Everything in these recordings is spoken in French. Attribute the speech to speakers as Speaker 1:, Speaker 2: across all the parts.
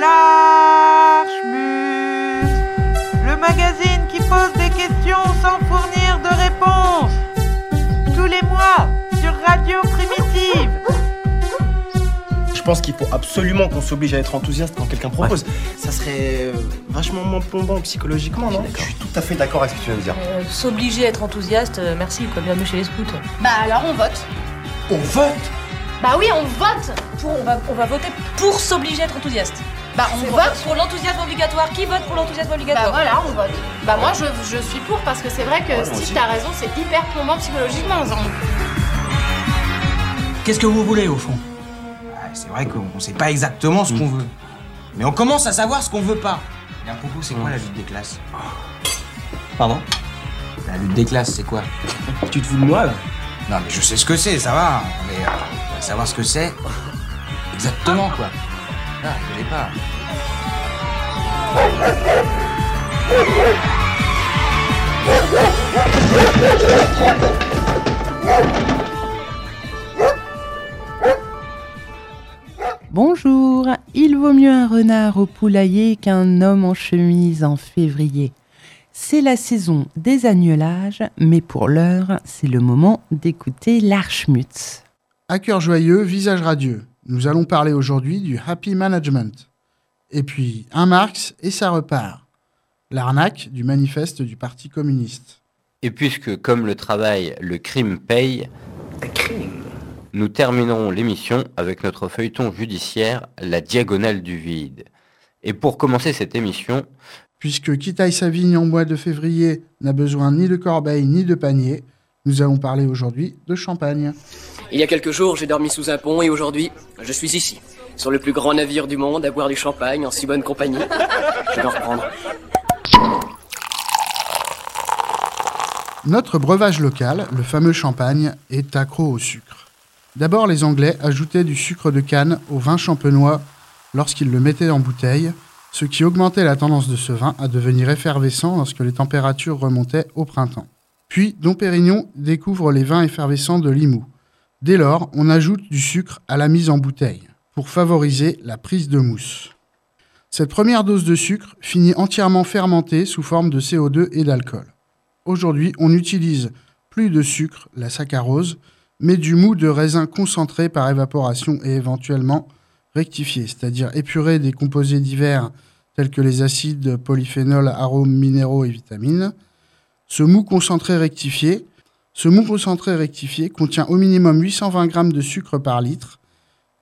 Speaker 1: L'Archmut, le magazine qui pose des questions sans fournir de réponses. Tous les mois sur Radio Primitive.
Speaker 2: Je pense qu'il faut absolument qu'on s'oblige à être enthousiaste quand quelqu'un propose. Ça serait euh, vachement moins plombant psychologiquement, non Je suis tout à fait d'accord avec ce que tu viens de dire.
Speaker 3: Euh, S'obliger à être enthousiaste, euh, merci, quoi, bienvenue chez les scouts.
Speaker 4: Bah alors on vote.
Speaker 2: On vote?
Speaker 4: Bah oui, on vote.
Speaker 3: Pour, on, va, on va voter pour s'obliger à être enthousiaste.
Speaker 4: Bah on vote.
Speaker 3: pour, pour l'enthousiasme obligatoire. Qui vote pour l'enthousiasme
Speaker 4: Bah
Speaker 3: obligatoire
Speaker 4: voilà, on vote. Bah moi je, je suis pour parce que c'est vrai que
Speaker 2: Ouais,
Speaker 4: Steve t'as raison, c'est hyper plombant psychologiquement.
Speaker 5: Qu'est-ce que vous voulez au fond?
Speaker 6: Ah, C'est vrai qu'on ne sait pas exactement ce qu'on veut. Mais on commence à savoir ce qu'on veut pas. Et à propos, c'est quoi la lutte des classes?
Speaker 2: Pardon?
Speaker 6: La lutte des classes, c'est quoi?
Speaker 2: Tu te fous de moi là?
Speaker 6: Non, mais je sais ce que c'est, ça va. Mais euh, on va savoir ce que c'est exactement, quoi. Ah, je connais pas.
Speaker 7: Bonjour, il vaut mieux un renard au poulailler qu'un homme en chemise en février. C'est la saison des agnelages, mais pour l'heure, c'est le moment d'écouter l'Archmutz.
Speaker 8: À cœur joyeux, visage radieux. Nous allons parler aujourd'hui du happy management. Et puis, un Marx et ça repart. L'arnaque du manifeste du Parti communiste.
Speaker 9: Et puisque, comme le travail, le crime paye, nous terminerons l'émission avec notre feuilleton judiciaire, La Diagonale du Vide. Et pour commencer cette émission,
Speaker 8: Puisque Kitaï Savigne en mois de février n'a besoin ni de corbeille ni de panier, nous allons parler aujourd'hui de champagne.
Speaker 10: Il y a quelques jours, j'ai dormi sous un pont et aujourd'hui, je suis ici, sur le plus grand navire du monde, à boire du champagne en si bonne compagnie. Je vais en reprendre.
Speaker 8: Notre breuvage local, le fameux champagne, est accro au sucre. D'abord, les Anglais ajoutaient du sucre de canne au vin champenois lorsqu'ils le mettaient en bouteille, ce qui augmentait la tendance de ce vin à devenir effervescent lorsque les températures remontaient au printemps. Puis, Dom Pérignon découvre les vins effervescents de Limoux. Dès lors, on ajoute du sucre à la mise en bouteille pour favoriser la prise de mousse. Cette première dose de sucre finit entièrement fermentée sous forme de CO2 et d'alcool. Aujourd'hui, on n'utilise plus de sucre, la saccharose, mais du mou de raisin concentré par évaporation et éventuellement rectifié, c'est-à-dire épuré des composés divers tels que les acides, polyphénols, arômes minéraux et vitamines. Ce mou concentré rectifié, ce mou concentré rectifié contient au minimum 820 g de sucre par litre,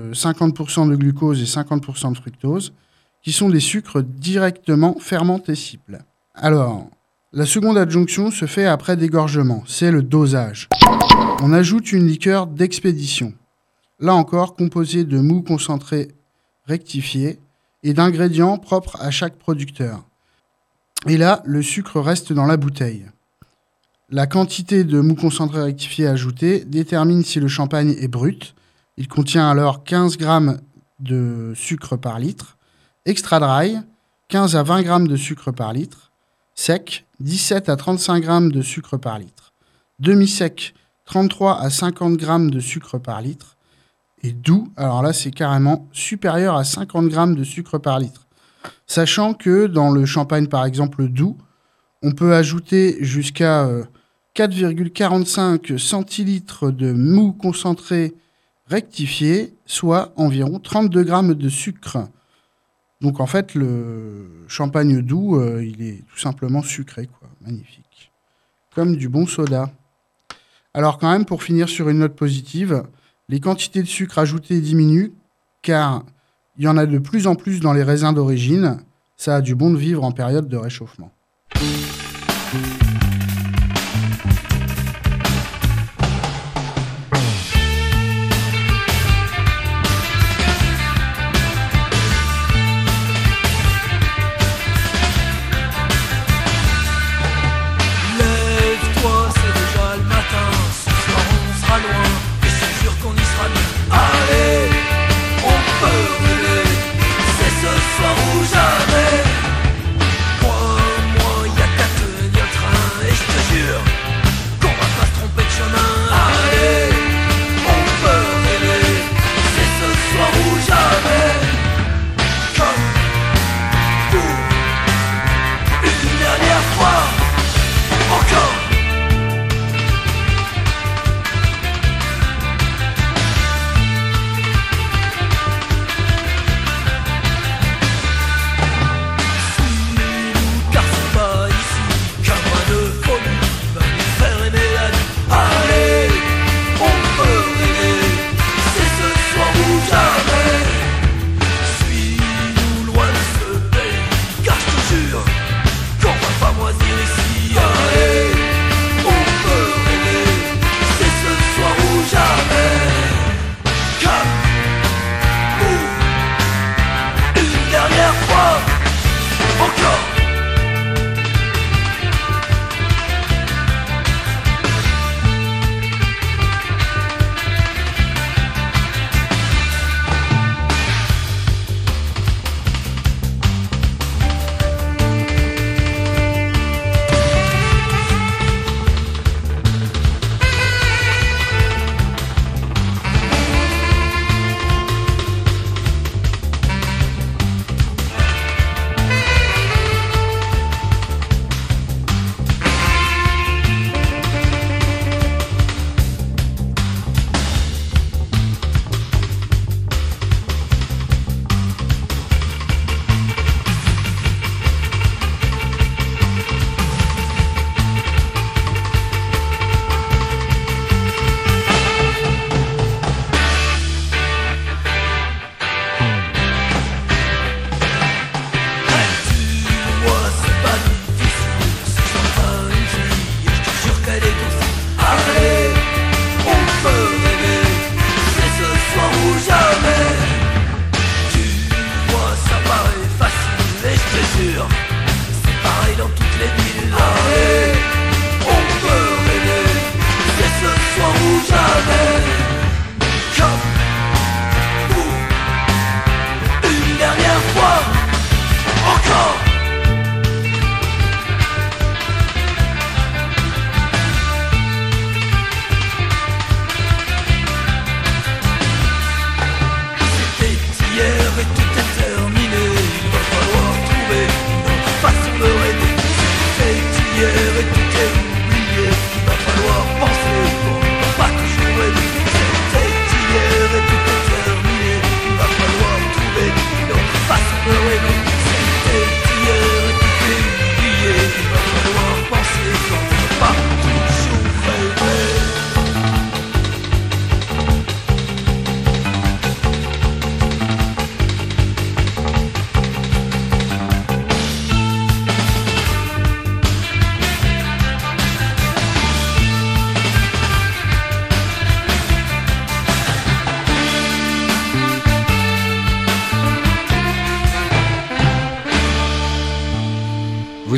Speaker 8: euh, 50% de glucose et 50% de fructose, qui sont des sucres directement fermentescibles. Alors, la seconde adjonction se fait après dégorgement, c'est le dosage. On ajoute une liqueur d'expédition, là encore composée de mou concentré rectifié et d'ingrédients propres à chaque producteur. Et là, le sucre reste dans la bouteille. La quantité de mou concentré rectifié ajoutée détermine si le champagne est brut. Il contient alors 15 g de sucre par litre. Extra dry, 15 à 20 g de sucre par litre. Sec, 17 à 35 g de sucre par litre. Demi-sec, 33 à 50 g de sucre par litre. Et doux, alors là, c'est carrément supérieur à 50 g de sucre par litre. Sachant que dans le champagne, par exemple, doux, on peut ajouter jusqu'à euh, 4,45 centilitres de mou concentré rectifié, soit environ 32 grammes de sucre. Donc en fait, le champagne doux, euh, il est tout simplement sucré, quoi. Magnifique. Comme du bon soda. Alors quand même, pour finir sur une note positive, les quantités de sucre ajoutées diminuent, car il y en a de plus en plus dans les raisins d'origine. Ça a du bon de vivre en période de réchauffement.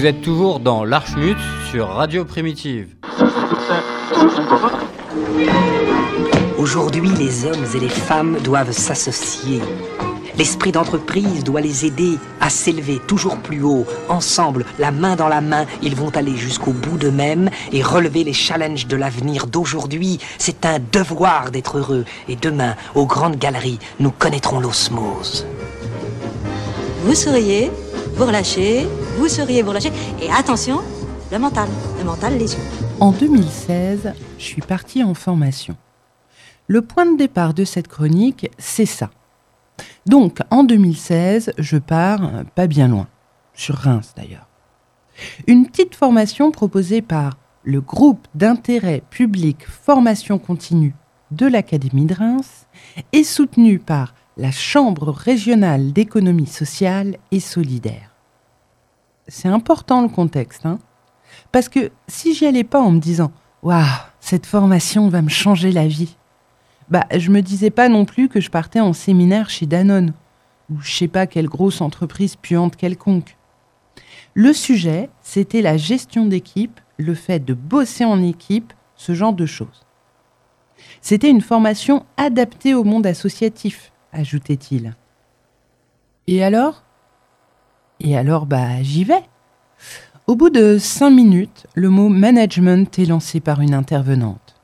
Speaker 9: Vous êtes toujours dans l'Archmut sur Radio Primitive.
Speaker 11: Aujourd'hui, les hommes et les femmes doivent s'associer. L'esprit d'entreprise doit les aider à s'élever toujours plus haut. Ensemble, la main dans la main, ils vont aller jusqu'au bout d'eux-mêmes et relever les challenges de l'avenir d'aujourd'hui. C'est un devoir d'être heureux. Et demain, aux grandes galeries, nous connaîtrons l'osmose.
Speaker 12: Vous souriez, vous relâchez, vous souriez, vous relâchez. Et attention, le mental, le mental, les yeux.
Speaker 7: En 2016, je suis partie en formation. Le point de départ de cette chronique, c'est ça. Donc, en 2016, je pars euh, pas bien loin, sur Reims d'ailleurs. Une petite formation proposée par le groupe d'intérêt public formation continue de l'Académie de Reims et soutenue par la Chambre régionale d'économie sociale et solidaire. C'est important le contexte, hein parce que si j'y allais pas en me disant Waouh, cette formation va me changer la vie, bah, je me disais pas non plus que je partais en séminaire chez Danone ou je sais pas quelle grosse entreprise puante quelconque. Le sujet, c'était la gestion d'équipe, le fait de bosser en équipe, ce genre de choses. C'était une formation adaptée au monde associatif, ajoutait-il. Et alors? Et alors, bah, j'y vais. Au bout de cinq minutes, le mot management est lancé par une intervenante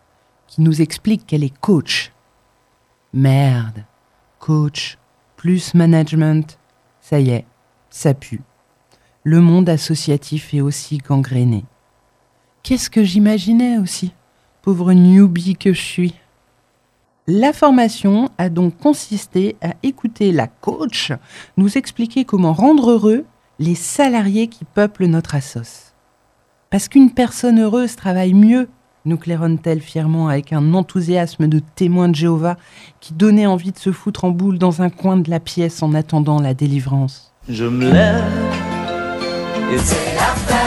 Speaker 7: qui nous explique qu'elle est coach. Merde, coach plus management, ça y est, ça pue. Le monde associatif est aussi gangréné. Qu'est-ce que j'imaginais aussi, pauvre newbie que je suis. La formation a donc consisté à écouter la coach nous expliquer comment rendre heureux les salariés qui peuplent notre assos. Parce qu'une personne heureuse travaille mieux nous claironne-t-elle fièrement avec un enthousiasme de témoin de Jéhovah qui donnait envie de se foutre en boule dans un coin de la pièce en attendant la délivrance.
Speaker 13: Je me lève et c'est la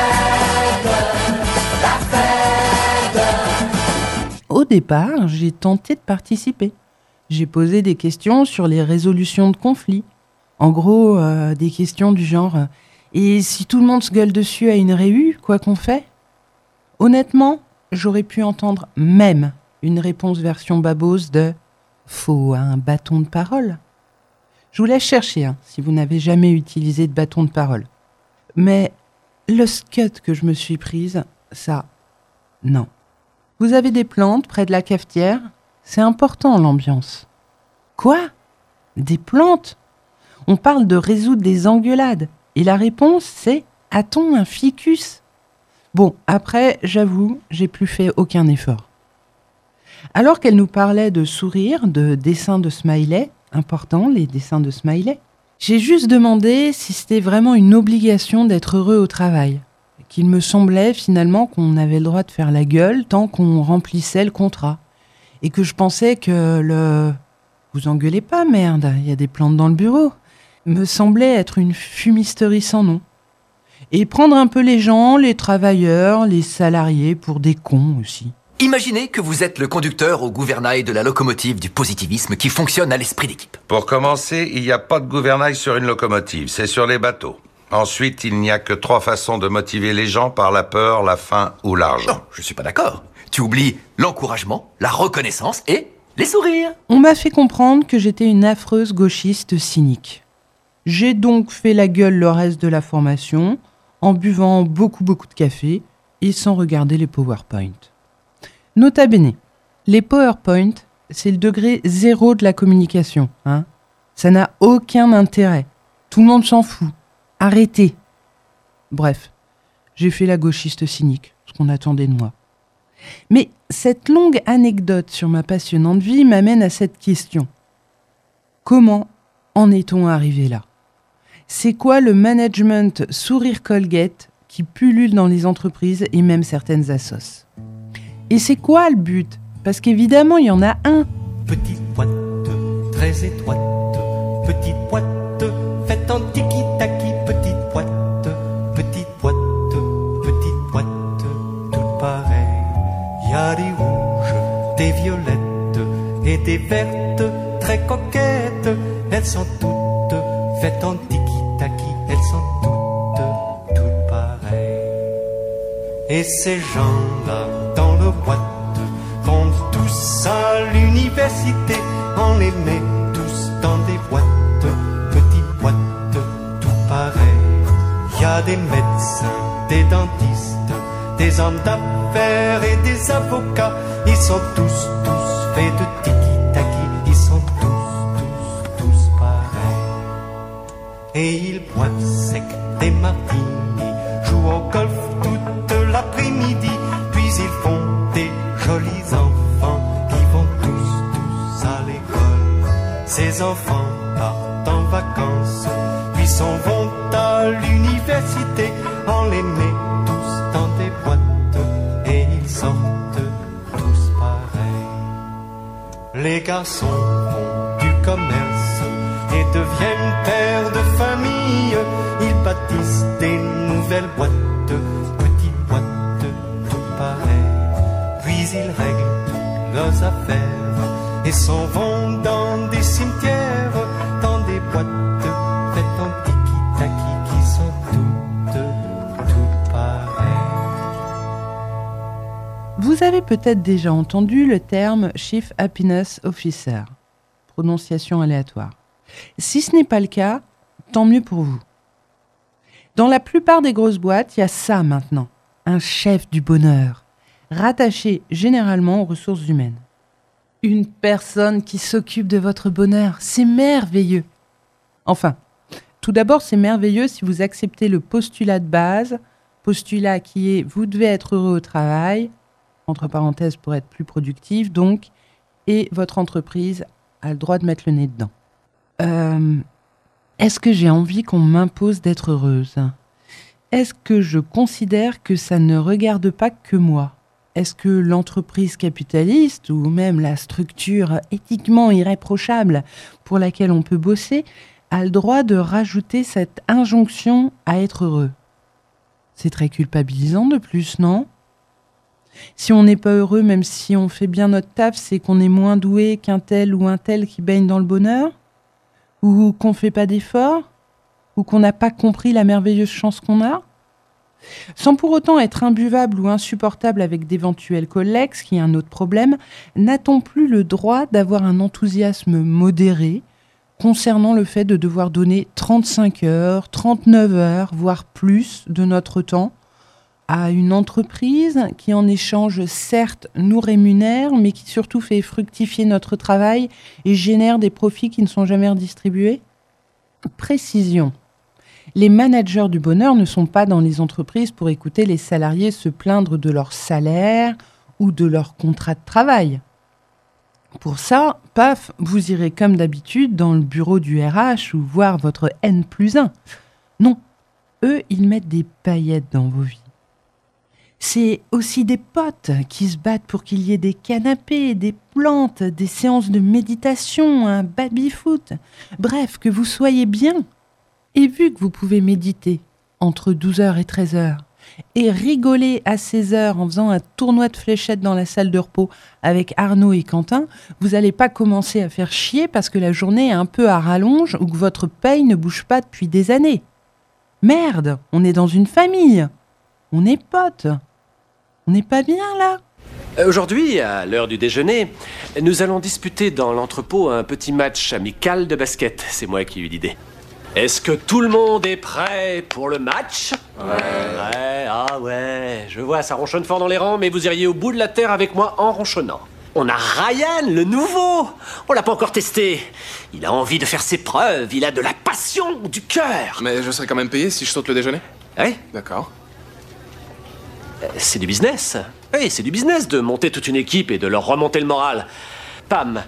Speaker 7: Au départ, j'ai tenté de participer. J'ai posé des questions sur les résolutions de conflits. En gros, euh, des questions du genre euh, Et si tout le monde se gueule dessus à une réu, quoi qu'on fait? Honnêtement, j'aurais pu entendre même une réponse version babose de Faut un bâton de parole. Je vous laisse chercher hein, si vous n'avez jamais utilisé de bâton de parole. Mais le scud que je me suis prise, ça, non. Vous avez des plantes près de la cafetière C'est important l'ambiance. Quoi? Des plantes? On parle de résoudre des engueulades. Et la réponse, c'est A-t-on un ficus? Bon, après, j'avoue, j'ai plus fait aucun effort. Alors qu'elle nous parlait de sourire, de dessins de smiley, important les dessins de smiley, j'ai juste demandé si c'était vraiment une obligation d'être heureux au travail. Qu'il me semblait finalement qu'on avait le droit de faire la gueule tant qu'on remplissait le contrat. Et que je pensais que le Vous engueulez pas, merde, il y a des plantes dans le bureau me semblait être une fumisterie sans nom et prendre un peu les gens, les travailleurs, les salariés pour des cons aussi.
Speaker 14: Imaginez que vous êtes le conducteur au gouvernail de la locomotive du positivisme qui fonctionne à l'esprit d'équipe.
Speaker 15: Pour commencer, il n'y a pas de gouvernail sur une locomotive, c'est sur les bateaux. Ensuite, il n'y a que trois façons de motiver les gens par la peur, la faim ou l'argent.
Speaker 14: Non, je suis pas d'accord. Tu oublies l'encouragement, la reconnaissance et les sourires.
Speaker 7: On m'a fait comprendre que j'étais une affreuse gauchiste cynique. J'ai donc fait la gueule le reste de la formation, en buvant beaucoup beaucoup de café et sans regarder les PowerPoint. Nota bene, les PowerPoint, c'est le degré zéro de la communication. Hein Ça n'a aucun intérêt. Tout le monde s'en fout. Arrêtez. Bref, j'ai fait la gauchiste cynique, ce qu'on attendait de moi. Mais cette longue anecdote sur ma passionnante vie m'amène à cette question. Comment en est-on arrivé là? C'est quoi le management sourire Colgate qui pullule dans les entreprises et même certaines assos? Et c'est quoi le but? Parce qu'évidemment, il y en a un.
Speaker 13: Petite boîte très étroite, petite boîte et des vertes très coquettes. Elles sont toutes faites en tiki-taki, elles sont toutes, toutes pareilles. Et ces gens-là, dans le boîte, vont tous à l'université. On les met tous dans des boîtes, petites boîtes, tout pareil. Y a des médecins, des dentistes, des hommes d'affaires et des avocats. Ils sont tous, tous faits de tiki-taki. Et ils boivent sec des martinis, jouent au golf toute l'après-midi, puis ils font des jolis enfants qui vont tous, tous à l'école. Ces enfants partent en vacances, puis s'en vont à l'université, on les met tous dans des boîtes et ils sortent tous pareils. Les garçons deviennent pères de famille. Ils bâtissent des nouvelles boîtes, petites boîtes, tout pareil. Puis ils règlent leurs affaires et s'en vont dans des cimetières, dans des boîtes faites en qui sont toutes, toutes pareilles.
Speaker 7: Vous avez peut-être déjà entendu le terme Chief Happiness Officer, prononciation aléatoire. Si ce n'est pas le cas, tant mieux pour vous. Dans la plupart des grosses boîtes, il y a ça maintenant, un chef du bonheur, rattaché généralement aux ressources humaines. Une personne qui s'occupe de votre bonheur, c'est merveilleux. Enfin, tout d'abord, c'est merveilleux si vous acceptez le postulat de base, postulat qui est vous devez être heureux au travail, entre parenthèses pour être plus productif donc, et votre entreprise a le droit de mettre le nez dedans. Euh, Est-ce que j'ai envie qu'on m'impose d'être heureuse? Est-ce que je considère que ça ne regarde pas que moi? Est-ce que l'entreprise capitaliste ou même la structure éthiquement irréprochable pour laquelle on peut bosser a le droit de rajouter cette injonction à être heureux? C'est très culpabilisant de plus, non? Si on n'est pas heureux, même si on fait bien notre taf, c'est qu'on est moins doué qu'un tel ou un tel qui baigne dans le bonheur? Ou qu'on fait pas d'efforts Ou qu'on n'a pas compris la merveilleuse chance qu'on a. Sans pour autant être imbuvable ou insupportable avec d'éventuels collègues, ce qui est un autre problème, n'a-t-on plus le droit d'avoir un enthousiasme modéré concernant le fait de devoir donner 35 heures, 39 heures, voire plus de notre temps à une entreprise qui en échange certes nous rémunère, mais qui surtout fait fructifier notre travail et génère des profits qui ne sont jamais redistribués Précision. Les managers du bonheur ne sont pas dans les entreprises pour écouter les salariés se plaindre de leur salaire ou de leur contrat de travail. Pour ça, paf, vous irez comme d'habitude dans le bureau du RH ou voir votre N plus 1. Non, eux, ils mettent des paillettes dans vos vies. C'est aussi des potes qui se battent pour qu'il y ait des canapés, des plantes, des séances de méditation, un baby-foot. Bref, que vous soyez bien. Et vu que vous pouvez méditer entre 12h et 13h et rigoler à 16h en faisant un tournoi de fléchettes dans la salle de repos avec Arnaud et Quentin, vous n'allez pas commencer à faire chier parce que la journée est un peu à rallonge ou que votre paye ne bouge pas depuis des années. Merde, on est dans une famille. On est potes. On n'est pas bien là
Speaker 16: Aujourd'hui, à l'heure du déjeuner, nous allons disputer dans l'entrepôt un petit match amical de basket. C'est moi qui ai eu l'idée. Est-ce que tout le monde est prêt pour le match? Ouais. ouais. Ah ouais, je vois, ça ronchonne fort dans les rangs, mais vous iriez au bout de la terre avec moi en ronchonnant. On a Ryan, le nouveau On l'a pas encore testé. Il a envie de faire ses preuves, il a de la passion, du cœur.
Speaker 17: Mais je serai quand même payé si je saute le déjeuner
Speaker 16: Oui?
Speaker 17: D'accord.
Speaker 16: C'est du business. Oui, c'est du business de monter toute une équipe et de leur remonter le moral. Pam,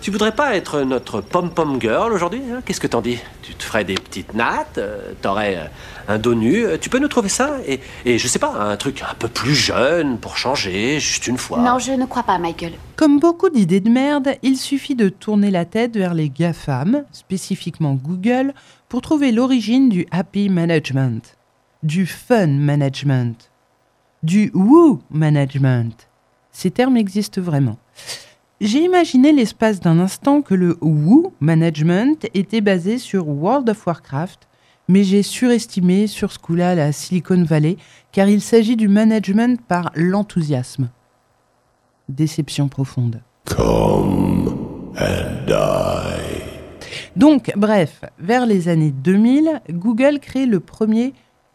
Speaker 16: tu voudrais pas être notre pom-pom girl aujourd'hui hein? Qu'est-ce que t'en dis? Tu te ferais des petites nattes, euh, t'aurais euh, un dos nu. euh, Tu peux nous trouver ça? Et, et je sais pas, un truc un peu plus jeune pour changer, juste une fois.
Speaker 18: Non, je ne crois pas, Michael.
Speaker 7: Comme beaucoup d'idées de merde, il suffit de tourner la tête vers les GAFAM, spécifiquement Google, pour trouver l'origine du happy management, du fun management, du woo management. Ces termes existent vraiment. J'ai imaginé l'espace d'un instant que le woo management était basé sur World of Warcraft, Mais j'ai surestimé sur ce coup-là la Silicon Valley, car il s'agit du management par l'enthousiasme. Déception profonde.
Speaker 18: Come and die.
Speaker 7: Donc, bref, vers les années 2000, Google crée le premier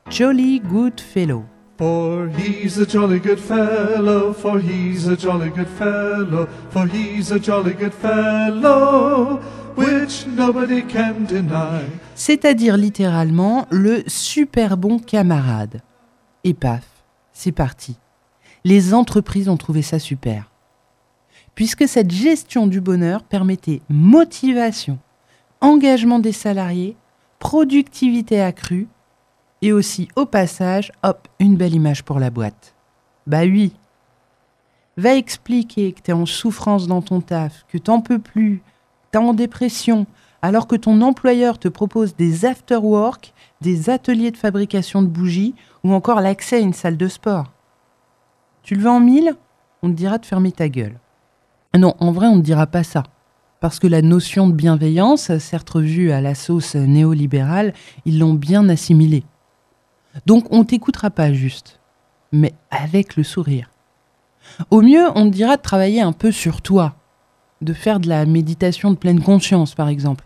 Speaker 7: Jolly Good Fellow.
Speaker 19: For he's a jolly good fellow, for he's a jolly good fellow, for he's a jolly good fellow, which nobody can deny.
Speaker 7: C'est-à-dire littéralement le super bon camarade. Et paf, c'est parti. Les entreprises ont trouvé ça super. Puisque cette gestion du bonheur permettait motivation, engagement des salariés, productivité accrue, et aussi au passage, hop, une belle image pour la boîte. Bah oui. Va expliquer que t'es en souffrance dans ton taf, que t'en peux plus, t'es en dépression, alors que ton employeur te propose des after-work, des ateliers de fabrication de bougies ou encore l'accès à une salle de sport. Tu le veux en mille? On te dira de fermer ta gueule. Non, en vrai, on ne dira pas ça. Parce que la notion de bienveillance, certes revue à la sauce néolibérale, ils l'ont bien assimilée. Donc on t'écoutera pas juste, mais avec le sourire. Au mieux, on te dira de travailler un peu sur toi, de faire de la méditation de pleine conscience, par exemple.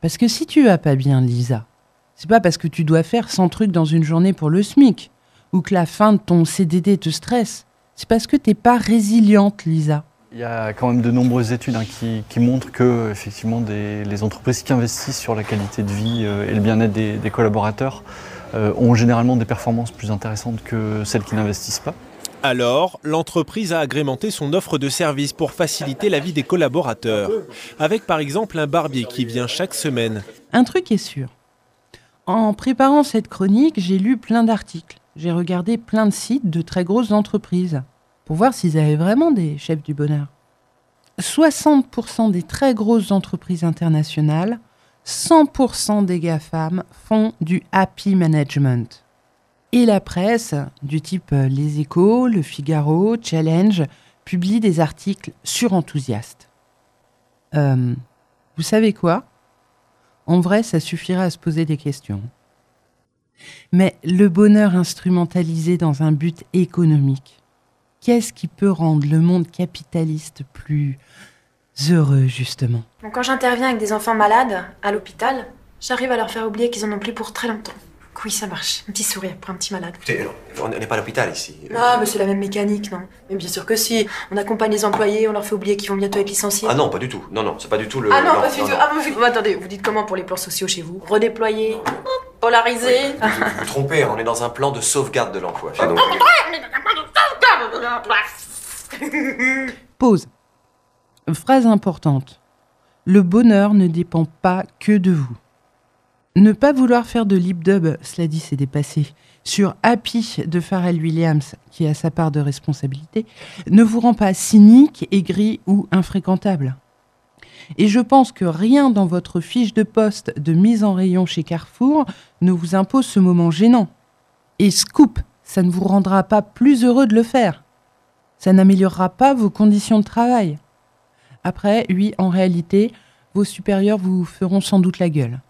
Speaker 7: Parce que si tu vas pas bien, Lisa, c'est pas parce que tu dois faire 100 trucs dans une journée pour le SMIC, ou que la fin de ton CDD te stresse. C'est parce que t'es pas résiliente, Lisa.
Speaker 20: Il y a quand même de nombreuses études hein, qui, montrent que effectivement les entreprises qui investissent sur la qualité de vie euh, et le bien-être des, collaborateurs ont généralement des performances plus intéressantes que celles qui n'investissent pas.
Speaker 21: Alors, l'entreprise a agrémenté son offre de services pour faciliter la vie des collaborateurs, avec par exemple un barbier qui vient chaque semaine.
Speaker 7: Un truc est sûr. En préparant cette chronique, j'ai lu plein d'articles. J'ai regardé plein de sites de très grosses entreprises pour voir s'ils avaient vraiment des chefs du bonheur. 60% des très grosses entreprises internationales, 100% des GAFAM font du happy management. Et la presse, du type Les Échos, Le Figaro, Challenge, publie des articles surenthousiastes. Euh, vous savez quoi? En vrai, ça suffira à se poser des questions. Mais le bonheur instrumentalisé dans un but économique, qu'est-ce qui peut rendre le monde capitaliste plus heureux, justement
Speaker 22: bon, Quand j'interviens avec des enfants malades à l'hôpital, j'arrive à leur faire oublier qu'ils en ont plus pour très longtemps. Oui, ça marche. Un petit sourire pour un petit malade.
Speaker 23: Écoutez, on n'est pas à l'hôpital ici.
Speaker 22: Ah, mais c'est la même mécanique, non Mais bien sûr que si. On accompagne les employés, on leur fait oublier qu'ils vont bientôt être licenciés.
Speaker 23: Ah non, pas du tout. Non, non, c'est pas du tout le.
Speaker 22: Ah non, pas du tout. Ah, vous, attendez, vous dites comment pour les plans sociaux chez vous Redéployer Polariser
Speaker 23: oui, vous, vous, vous trompez, on est dans un plan de sauvegarde de l'emploi chez nous.
Speaker 7: Pause. Phrase importante. Le bonheur ne dépend pas que de vous. Ne pas vouloir faire de lip dub, cela dit c'est dépassé, sur Happy de Pharrell Williams, qui a sa part de responsabilité, ne vous rend pas cynique, aigri ou infréquentable. Et je pense que rien dans votre fiche de poste de mise en rayon chez Carrefour ne vous impose ce moment gênant. Et scoop, ça ne vous rendra pas plus heureux de le faire. Ça n'améliorera pas vos conditions de travail. Après, oui, en réalité, vos supérieurs vous feront sans doute la gueule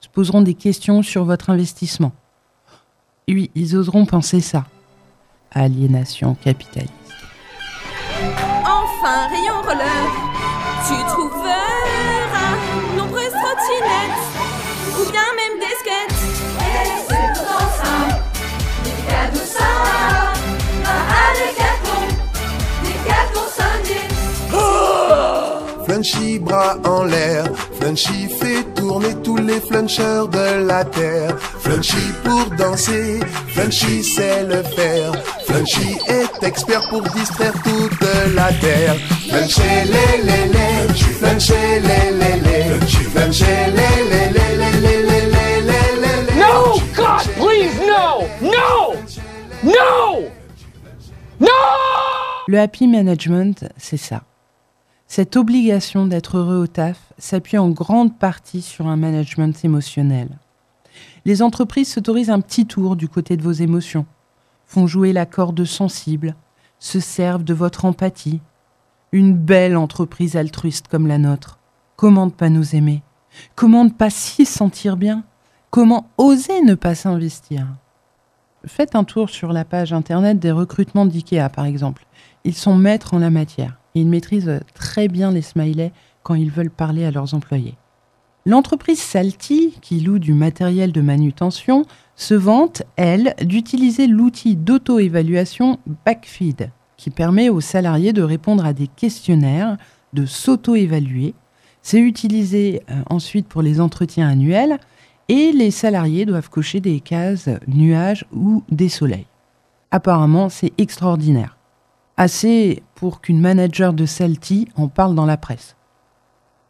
Speaker 7: se poseront des questions sur votre investissement. Oui, ils oseront penser ça. Aliénation capitaliste.
Speaker 24: Enfin, rayon roller, tu trouveras nombreuses trottinettes
Speaker 25: Flunchy bras en l'air. Flunchy fait tourner tous les flunchers de la terre. Flunchy pour danser, Flunchy sait le faire. Flunchy est expert pour distraire toute la terre. Flunchy les les les, Flunchy les les les, Flunchy les les les les les les les.
Speaker 26: No God, please no, no, no, no.
Speaker 7: Le happy management, c'est ça. Cette obligation d'être heureux au taf s'appuie en grande partie sur un management émotionnel. Les entreprises s'autorisent un petit tour du côté de vos émotions, font jouer la corde sensible, se servent de votre empathie. Une belle entreprise altruiste comme la nôtre. Comment ne pas nous aimer? Comment ne pas s'y sentir bien? Comment oser ne pas s'investir? Faites un tour sur la page internet des recrutements d'IKEA, par exemple. Ils sont maîtres en la matière. Ils maîtrisent très bien les smileys quand ils veulent parler à leurs employés. L'entreprise Salty, qui loue du matériel de manutention, se vante, elle, d'utiliser l'outil d'auto-évaluation Backfeed, qui permet aux salariés de répondre à des questionnaires, de s'auto-évaluer. C'est utilisé euh, ensuite pour les entretiens annuels et les salariés doivent cocher des cases nuages ou des soleils. Apparemment, c'est extraordinaire. Assez pour qu'une manager de Salty en parle dans la presse.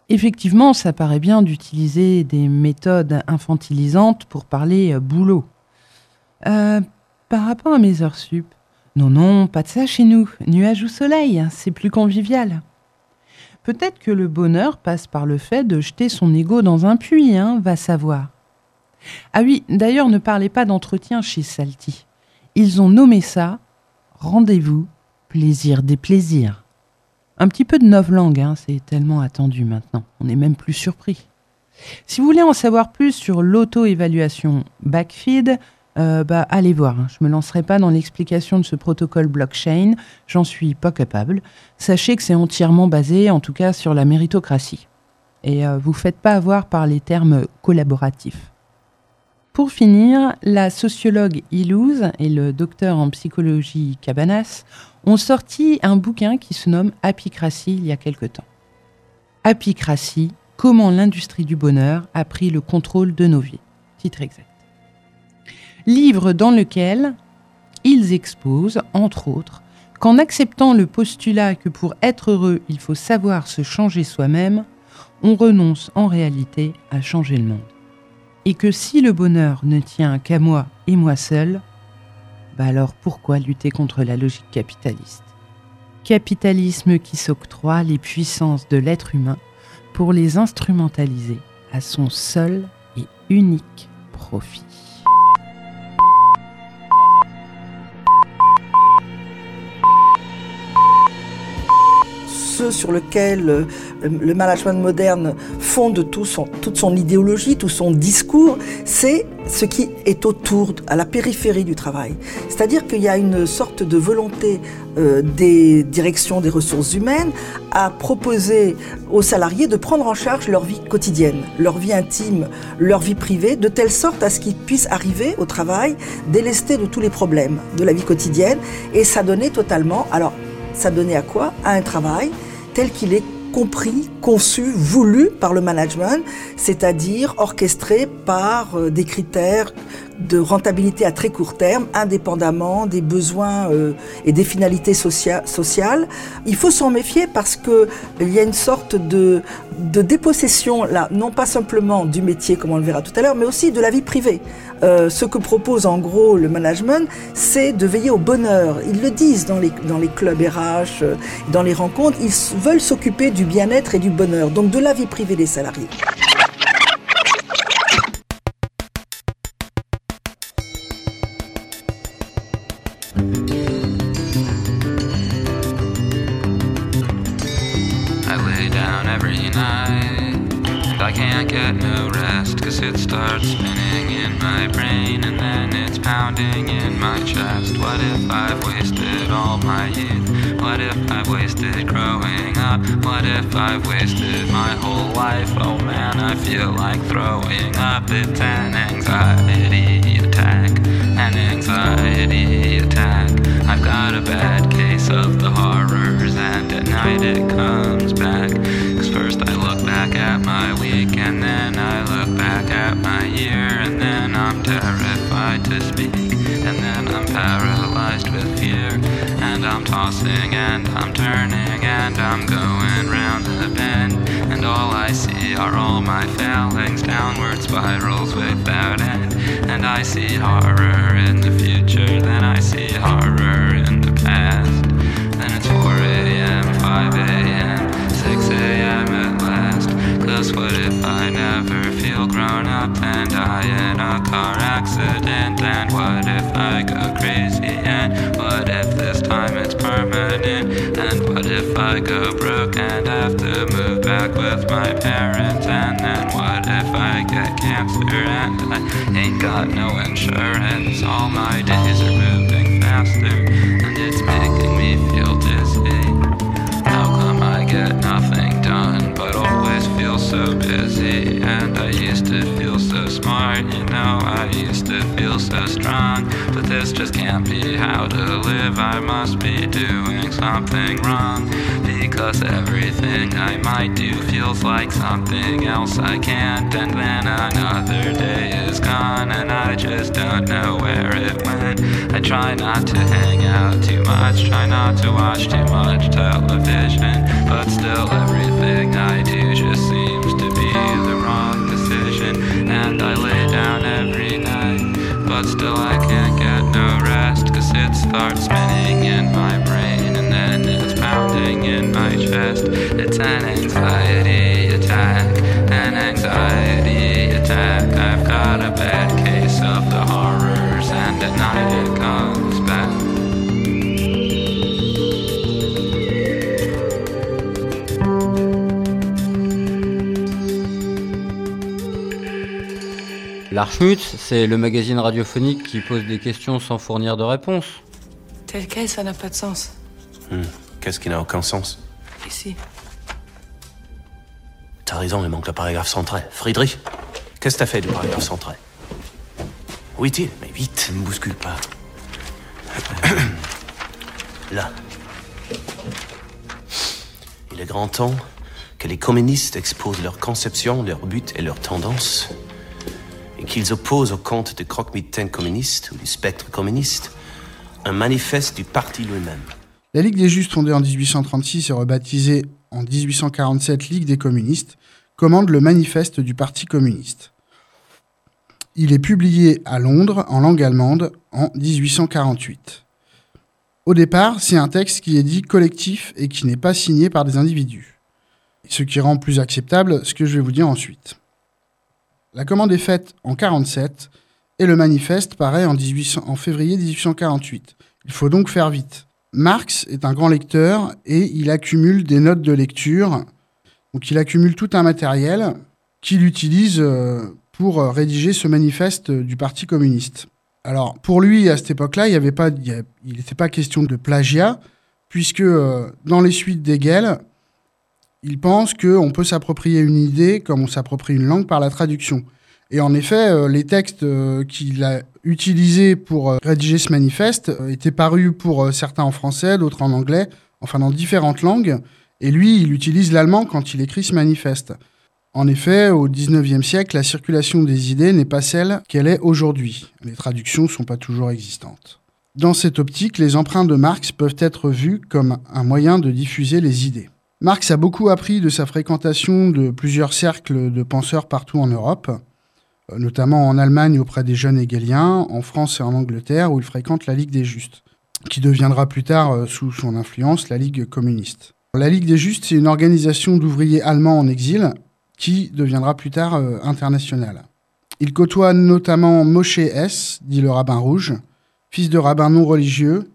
Speaker 7: Effectivement, ça paraît bien d'utiliser des méthodes infantilisantes pour parler euh, boulot. Euh, par rapport à mes heures sup, non, non, pas de ça chez nous. Nuage ou soleil, c'est plus convivial. Peut-être que le bonheur passe par le fait de jeter son ego dans un puits, hein, va savoir. Ah oui, d'ailleurs, ne parlez pas d'entretien chez Salty. Ils ont nommé ça rendez-vous, plaisir des plaisirs. Un petit peu de novlangue, hein, c'est tellement attendu maintenant. On n'est même plus surpris. Si vous voulez en savoir plus sur l'auto-évaluation Backfeed, euh, bah, allez voir. hein. Je me lancerai pas dans l'explication de ce protocole blockchain. J'en suis pas capable. Sachez que c'est entièrement basé, en tout cas, sur la méritocratie. Et euh, vous faites pas avoir par les termes collaboratifs. Pour finir, la sociologue Ilouz et le docteur en psychologie Cabanas ont sorti un bouquin qui se nomme Apicratie il y a quelque temps. Apicratie, comment l'industrie du bonheur a pris le contrôle de nos vies. Titre exact. Livre dans lequel ils exposent, entre autres, qu'en acceptant le postulat que pour être heureux, il faut savoir se changer soi-même, on renonce en réalité à changer le monde. Et que si le bonheur ne tient qu'à moi et moi seul, bah alors pourquoi lutter contre la logique capitaliste? Capitalisme qui s'octroie les puissances de l'être humain pour les instrumentaliser à son seul et unique profit.
Speaker 27: Ce sur lequel euh, le management moderne fonde tout son- toute son idéologie, tout son discours, c'est ce qui est autour, à la périphérie du travail. C'est-à-dire qu'il y a une sorte de volonté euh, des directions des ressources humaines à proposer aux salariés de prendre en charge leur vie quotidienne, leur vie intime, leur vie privée, de telle sorte à ce qu'ils puissent arriver au travail délestés de tous les problèmes de la vie quotidienne et s'adonner totalement, alors s'adonner à quoi? À un travail tel qu'il est compris, conçu, voulu par le management, c'est-à-dire orchestré par euh, des critères de rentabilité à très court terme, indépendamment des besoins euh, et des finalités socia- sociales. Il faut s'en méfier parce que il y a une sorte de, de dépossession là, non pas simplement du métier, comme on le verra tout à l'heure, mais aussi de la vie privée. Euh, ce que propose en gros le management, c'est de veiller au bonheur. Ils le disent dans les, dans les clubs RH, euh, dans les rencontres, ils veulent s'occuper du bien-être et du bonheur, donc de la vie privée des salariés.
Speaker 28: Cause it starts spinning in my brain and then it's pounding in my chest. What if I've wasted all my youth? What if I've wasted growing up? What if I've wasted my whole life? Oh man, I feel like throwing up. It's an anxiety attack, an anxiety attack. I've got a bad case of the horrors, and at night it comes back. Back at my week, and then I look back at my year, and then I'm terrified to speak, and then I'm paralyzed with fear, and I'm tossing and I'm turning, and I'm going round the bend, and all I see are all my failings, downward spirals without end, and I see horror in the future, then I see horror in the past. Then it's 4 a.m., 5 a.m., 6 a.m. at What if I never feel grown up and die in a car accident? And what if I go crazy? And what if this time it's permanent? And what if I go broke and have to move back with my parents? And then what if I get cancer and I ain't got no insurance. All my days are moving faster and it's making me feel dizzy. How come I get nothing so busy? And I used to feel so smart, you know, I used to feel so strong. But this just can't be how to live. I must be doing something wrong. Because everything I might do feels like something else I can't. And then another day is gone, and I just don't know where it went. I try not to hang out too much, try not to watch too much television. But still, everything I do just seems but still I can't get no rest. Cause it starts spinning in my brain, and then it's pounding in my chest. It's an anxiety attack, an anxiety attack. I've got a bad case of the horrors, and at night
Speaker 29: L'Archmut, c'est le magazine radiophonique qui pose des questions sans fournir de réponse.
Speaker 30: Tel quel, ça n'a pas de sens.
Speaker 31: Hmm, Qu'est-ce qui n'a aucun sens?
Speaker 30: Ici.
Speaker 31: T'as raison, il manque le paragraphe centré. Friedrich, qu'est-ce que t'as fait du paragraphe centré Où est-il? Mais vite, ne me bouscule pas. Là. Il est grand temps que les communistes exposent leurs conceptions, leurs buts et leurs tendances, et qu'ils opposent au compte du croque-mitaine communiste ou du spectre communiste un manifeste du parti lui-même.
Speaker 8: La Ligue des Justes, fondée en 1836 et rebaptisée en 1847 Ligue des communistes, commande le manifeste du Parti communiste. Il est publié à Londres en langue allemande en 1848. Au départ, c'est un texte qui est dit collectif et qui n'est pas signé par des individus. Ce qui rend plus acceptable ce que je vais vous dire ensuite. La commande est faite en 47 et le manifeste paraît en, 1800 en février 1848. Il faut donc faire vite. Marx est un grand lecteur et il accumule des notes de lecture. Donc il accumule tout un matériel qu'il utilise euh, pour euh, rédiger ce manifeste du Parti communiste. Alors pour lui, à cette époque-là, il n'y avait pas, n'était pas question de plagiat, puisque euh, dans les suites d'Hegel, il pense qu'on peut s'approprier une idée comme on s'approprie une langue par la traduction. Et en effet, euh, les textes euh, qu'il a utilisés pour euh, rédiger ce manifeste étaient parus pour certains en français, d'autres en anglais, enfin dans différentes langues. Et lui, il utilise l'allemand quand il écrit ce manifeste. En effet, au XIXe siècle, la circulation des idées n'est pas celle qu'elle est aujourd'hui. Les traductions ne sont pas toujours existantes. Dans cette optique, les emprunts de Marx peuvent être vus comme un moyen de diffuser les idées. Marx a beaucoup appris de sa fréquentation de plusieurs cercles de penseurs partout en Europe, euh, notamment en Allemagne auprès des jeunes hegeliens, en France et en Angleterre où il fréquente la Ligue des Justes, qui deviendra plus tard, euh, sous son influence, la Ligue communiste. La Ligue des Justes, c'est une organisation d'ouvriers allemands en exil qui deviendra plus tard euh, internationale. Il côtoie notamment Moshe S., dit le rabbin rouge, fils de rabbin non religieux,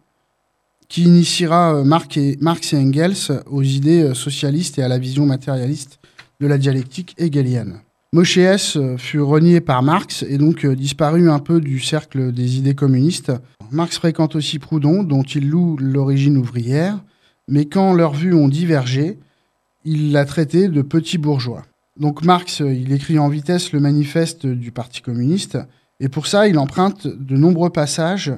Speaker 8: qui initiera euh, Marx et, Engels aux idées euh, socialistes et à la vision matérialiste de la dialectique hegelienne. Moshe euh, fut renié par Marx et donc disparu un peu du cercle des idées communistes. Marx fréquente aussi Proudhon, dont il loue l'origine ouvrière, mais quand leurs vues ont divergé, il l'a traité de petit bourgeois. Donc Marx, il écrit en vitesse le manifeste du Parti communiste, et pour ça, il emprunte de nombreux passages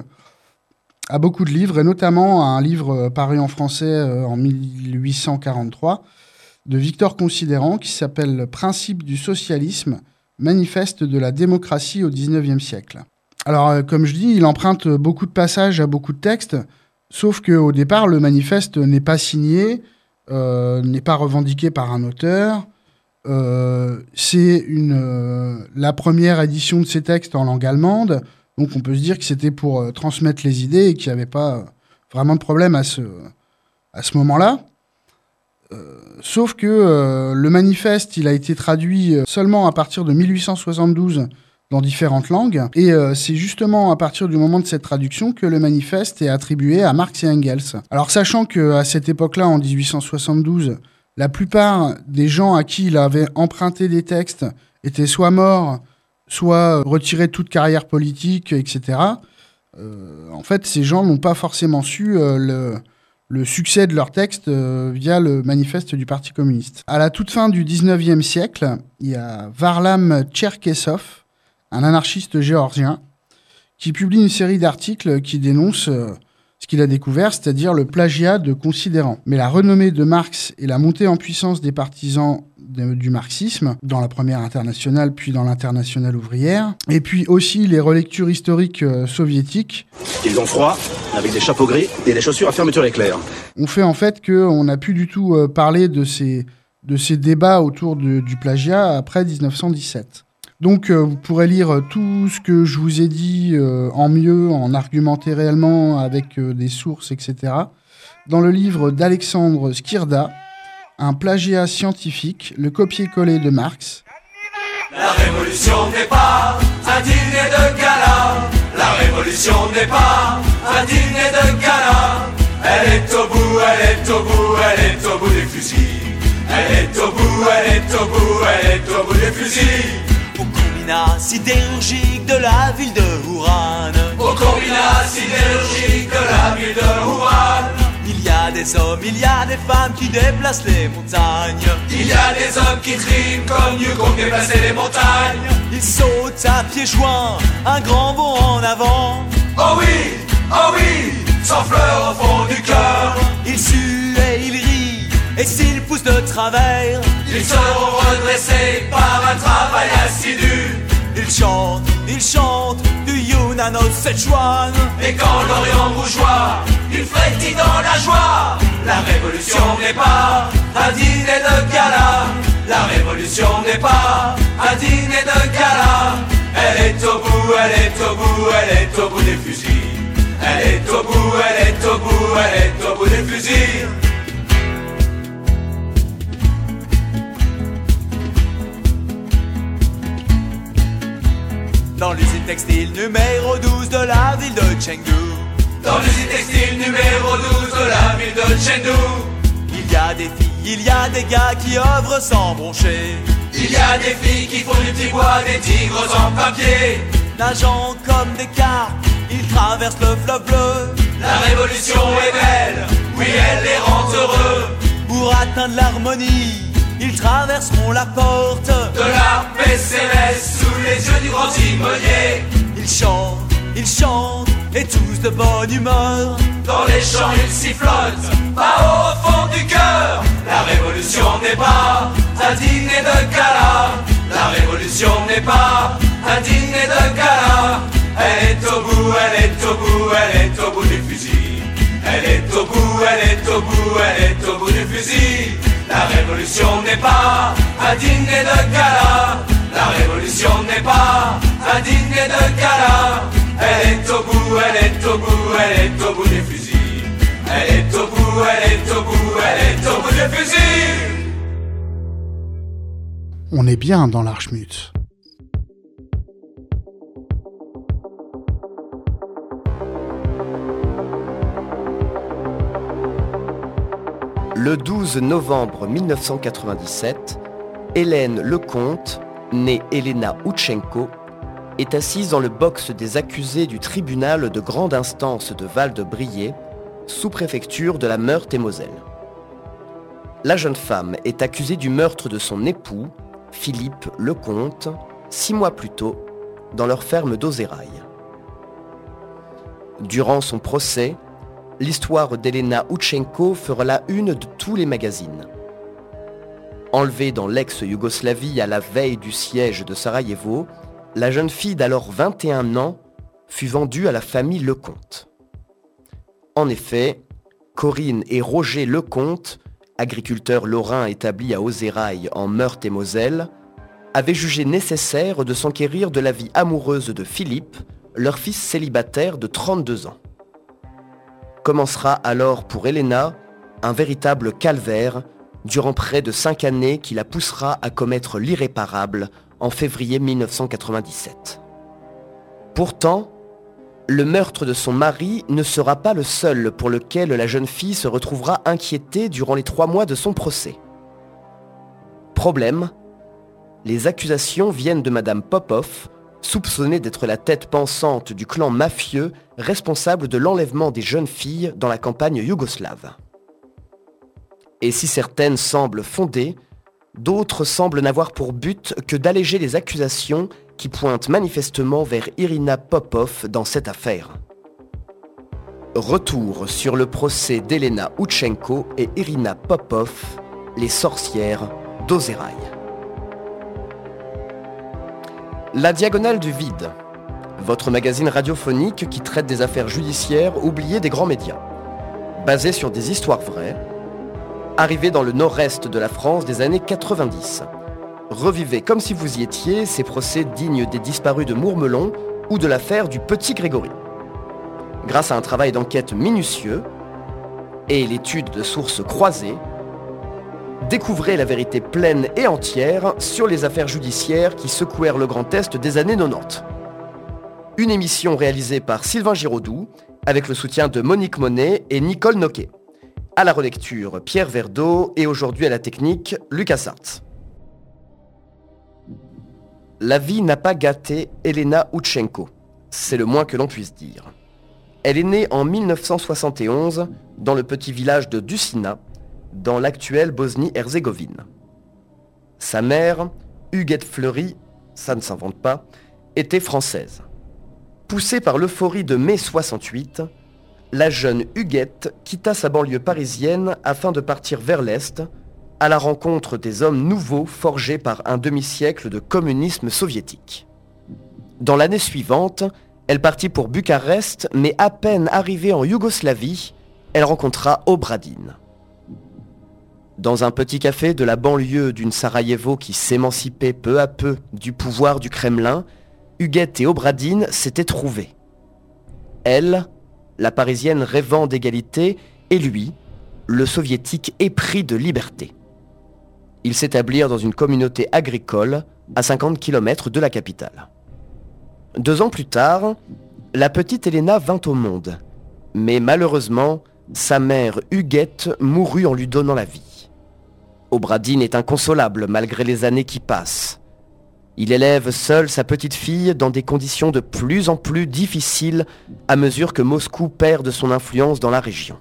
Speaker 8: à beaucoup de livres, et notamment à un livre euh, paru en français euh, en 1843 de Victor Considérant qui s'appelle Principe du socialisme, manifeste de la démocratie au XIXe siècle. Alors, euh, comme je dis, il emprunte beaucoup de passages à beaucoup de textes, sauf qu'au départ, le manifeste n'est pas signé, n'est pas revendiqué par un auteur. C'est la première édition de ces textes en langue allemande, donc on peut se dire que c'était pour euh, transmettre les idées et qu'il n'y avait pas euh, vraiment de problème à ce, à moment-là. Euh, sauf que le manifeste, il a été traduit seulement à partir de 1872 dans différentes langues, et c'est justement à partir du moment de cette traduction que le manifeste est attribué à Marx et Engels. Alors sachant qu'à cette époque-là, en 1872, la plupart des gens à qui il avait emprunté des textes étaient soit morts, soit retirer toute carrière politique, etc. Euh, en fait, ces gens n'ont pas forcément su euh, le, succès de leur texte euh, via le manifeste du Parti communiste. À la toute fin du 19e siècle, il y a Varlam Tcherkessov, un anarchiste géorgien, qui publie une série d'articles qui dénoncent ce qu'il a découvert, c'est-à-dire le plagiat de considérants. Mais la renommée de Marx et la montée en puissance des partisans de- du marxisme, dans la première internationale puis dans l'internationale ouvrière, et puis aussi les relectures historiques euh, soviétiques,
Speaker 32: Ils ont froid, avec des chapeaux gris et des chaussures à fermeture éclair.
Speaker 8: ont fait en fait qu'on n'a plus du tout euh, parlé de ces, de ces débats autour de- du plagiat après 1917. Donc euh, vous pourrez lire tout ce que je vous ai dit en mieux, en argumenté réellement avec des sources, etc. Dans le livre d'Alexandre Skirda, Un plagiat scientifique, le copier-coller de Marx,
Speaker 33: La révolution n'est pas un dîner de gala. La révolution n'est pas un dîner de gala. Elle est au bout, elle est au bout, elle est au bout des fusils. Elle est au bout, elle est au bout, elle est au bout des fusils.
Speaker 34: Au combinat sidérurgique de la ville de Ouran.
Speaker 33: Au combinat sidérurgique de la ville de Wuhan.
Speaker 34: Il y a des hommes, il y a des femmes qui déplacent les montagnes.
Speaker 33: Il y a des hommes qui triment comme Hugo déplacer les montagnes.
Speaker 34: Ils sautent à pieds joints, un grand bond en avant.
Speaker 33: Oh oui, oh oui, sans fleurs au fond du cœur.
Speaker 34: Ils suent et ils rient, et s'ils poussent de travers,
Speaker 33: Ils seront redressés par un travail assidu.
Speaker 34: ils chantent, ils chantent du Yunano Sichuan.
Speaker 33: Et quand l'Orient bourgeois, il frétille dans la joie. La révolution n'est pas un dîner de gala. La révolution n'est pas un dîner de gala. Elle est au bout, elle est au bout, elle est au bout des fusils. Elle est au bout, elle est au bout, elle est au bout des fusils.
Speaker 34: Dans l'usine textile numéro 12 de la ville de Chengdu.
Speaker 33: Dans l'usine textile numéro 12 de la ville de Chengdu.
Speaker 34: Il y a des filles, il y a des gars qui œuvrent sans broncher.
Speaker 33: Il y a des filles qui font du petit bois, des tigres en papier.
Speaker 34: Nageant comme des carpes, ils traversent le fleuve bleu.
Speaker 33: La révolution est belle, oui elle les rend heureux.
Speaker 34: Pour atteindre l'harmonie, ils traverseront la porte
Speaker 33: De la PCRS sous les yeux du grand timonier.
Speaker 34: Ils chantent, ils chantent, et tous de bonne humeur.
Speaker 33: Dans les champs ils sifflotent, pas au fond du cœur. La révolution n'est pas un dîner de gala. La révolution n'est pas un dîner de gala. Elle est au bout, elle est au bout, elle est au bout des fusils. Elle est au bout, elle est au bout, elle est au bout des fusils. La révolution n'est pas un dîner de gala. La révolution n'est pas un dîner de gala. Elle est au bout, elle est au bout, elle est au bout des fusils. Elle est au bout, elle est au bout, elle est au bout des fusils.
Speaker 8: on est bien dans l'Archmut.
Speaker 35: Le 12 novembre 1997, Hélène Lecomte, née Elena Outchenko, est assise dans le box des accusés du tribunal de grande instance de Val-de-Briey, sous-préfecture de la Meurthe-et-Moselle. La jeune femme est accusée du meurtre de son époux, Philippe Lecomte, six mois plus tôt, dans leur ferme d'Ozerail. Durant son procès, l'histoire d'Elena Outchenko fera la une de tous les magazines. Enlevée dans l'ex-Yougoslavie à la veille du siège de Sarajevo, la jeune fille d'alors 21 ans fut vendue à la famille Lecomte. En effet, Corinne et Roger Lecomte, agriculteurs lorrains établis à Ozerail en Meurthe-et-Moselle, avaient jugé nécessaire de s'enquérir de la vie amoureuse de Philippe, leur fils célibataire de 32 ans. Commencera alors pour Elena un véritable calvaire durant près de cinq années qui la poussera à commettre l'irréparable en février 1997. Pourtant, le meurtre de son mari ne sera pas le seul pour lequel la jeune fille se retrouvera inquiétée durant les trois mois de son procès. Problème, les accusations viennent de Madame Popov, soupçonnée d'être la tête pensante du clan mafieux responsable de l'enlèvement des jeunes filles dans la campagne yougoslave. Et si certaines semblent fondées, d'autres semblent n'avoir pour but que d'alléger les accusations qui pointent manifestement vers Irina Popov dans cette affaire. Retour sur le procès d'Elena Outchenko et Irina Popov, les sorcières d'Ozeraï. La Diagonale du Vide, votre magazine radiophonique qui traite des affaires judiciaires oubliées des grands médias. Basé sur des histoires vraies, arrivé dans le nord-est de la France des années 90. Revivez comme si vous y étiez ces procès dignes des disparus de Mourmelon ou de l'affaire du petit Grégory. Grâce à un travail d'enquête minutieux et l'étude de sources croisées, découvrez la vérité pleine et entière sur les affaires judiciaires qui secouèrent le Grand Est des années 90. Une émission réalisée par Sylvain Giraudoux avec le soutien de Monique Monet et Nicole Noquet. À la relecture, Pierre Verdeau et aujourd'hui à la technique, Lucas Sartz. La vie n'a pas gâté Elena Outchenko. C'est le moins que l'on puisse dire. Elle est née en 1971 dans le petit village de Dusina, dans l'actuelle Bosnie-Herzégovine. Sa mère, Huguette Fleury, ça ne s'invente pas, était française. Poussée par l'euphorie de mai 68, la jeune Huguette quitta sa banlieue parisienne afin de partir vers l'Est, à la rencontre des hommes nouveaux forgés par un demi-siècle de communisme soviétique. Dans l'année suivante, elle partit pour Bucarest, mais à peine arrivée en Yougoslavie, elle rencontra Obradine. Dans un petit café de la banlieue d'une Sarajevo qui s'émancipait peu à peu du pouvoir du Kremlin, Huguette et Obradine s'étaient trouvés. Elle, la Parisienne rêvant d'égalité, et lui, le soviétique épris de liberté. Ils s'établirent dans une communauté agricole à 50 km de la capitale. Deux ans plus tard, la petite Elena vint au monde, mais malheureusement, sa mère Huguette mourut en lui donnant la vie. Obradine est inconsolable malgré les années qui passent. Il élève seul sa petite fille dans des conditions de plus en plus difficiles à mesure que Moscou perd de son influence dans la région.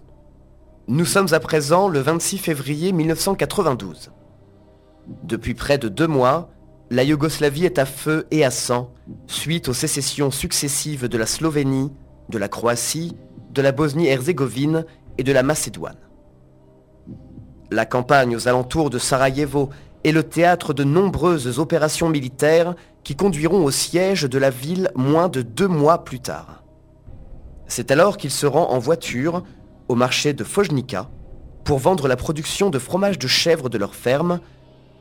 Speaker 35: Nous sommes à présent le 26 février 1992. Depuis près de deux mois, la Yougoslavie est à feu et à sang suite aux sécessions successives de la Slovénie, de la Croatie, de la Bosnie-Herzégovine et de la Macédoine. La campagne aux alentours de Sarajevo est le théâtre de nombreuses opérations militaires qui conduiront au siège de la ville moins de deux mois plus tard. C'est alors qu'il se rend en voiture au marché de Fojnica pour vendre la production de fromage de chèvre de leur ferme,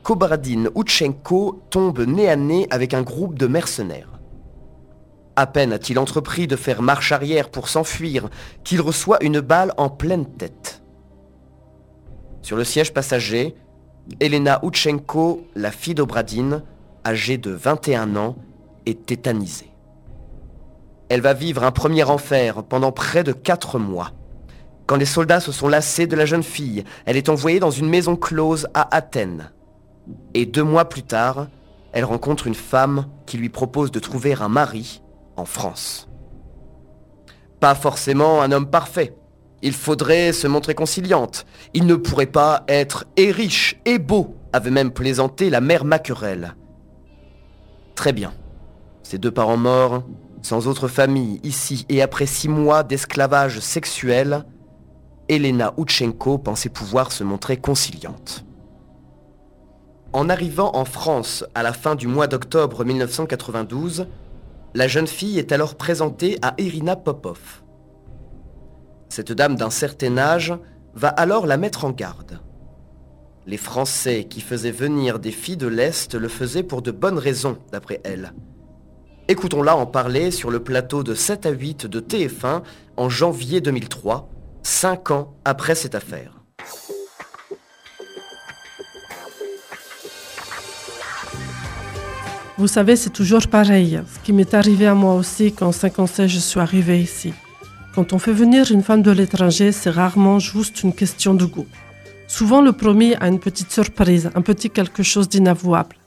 Speaker 35: Kobradin Outchenko tombe nez à nez avec un groupe de mercenaires. À peine a-t-il entrepris de faire marche arrière pour s'enfuir qu'il reçoit une balle en pleine tête. Sur le siège passager, Elena Outchenko, la fille d'Obradine, âgée de 21 ans, est tétanisée. Elle va vivre un premier enfer pendant près de 4 mois. Quand les soldats se sont lassés de la jeune fille, elle est envoyée dans une maison close à Athènes. Et deux mois plus tard, elle rencontre une femme qui lui propose de trouver un mari en France. Pas forcément un homme parfait. Il faudrait se montrer conciliante. Il ne pourrait pas être et riche et beau, avait même plaisanté la mère Maquerel. Très bien. Ses deux parents morts, sans autre famille, ici, et après six mois d'esclavage sexuel, Elena Outchenko pensait pouvoir se montrer conciliante. En arrivant en France à la fin du mois d'octobre 1992, la jeune fille est alors présentée à Irina Popov. Cette dame d'un certain âge va alors la mettre en garde. Les Français qui faisaient venir des filles de l'Est le faisaient pour de bonnes raisons, d'après elle. Écoutons-la en parler sur le plateau de 7 à 8 de TF1 en janvier 2003, cinq ans après cette affaire.
Speaker 36: Vous savez, c'est toujours pareil. Ce qui m'est arrivé à moi aussi quand 5 ans je suis arrivée ici. Quand on fait venir une femme de l'étranger, c'est rarement juste une question de goût. Souvent, le premier a une petite surprise, un petit quelque chose d'inavouable.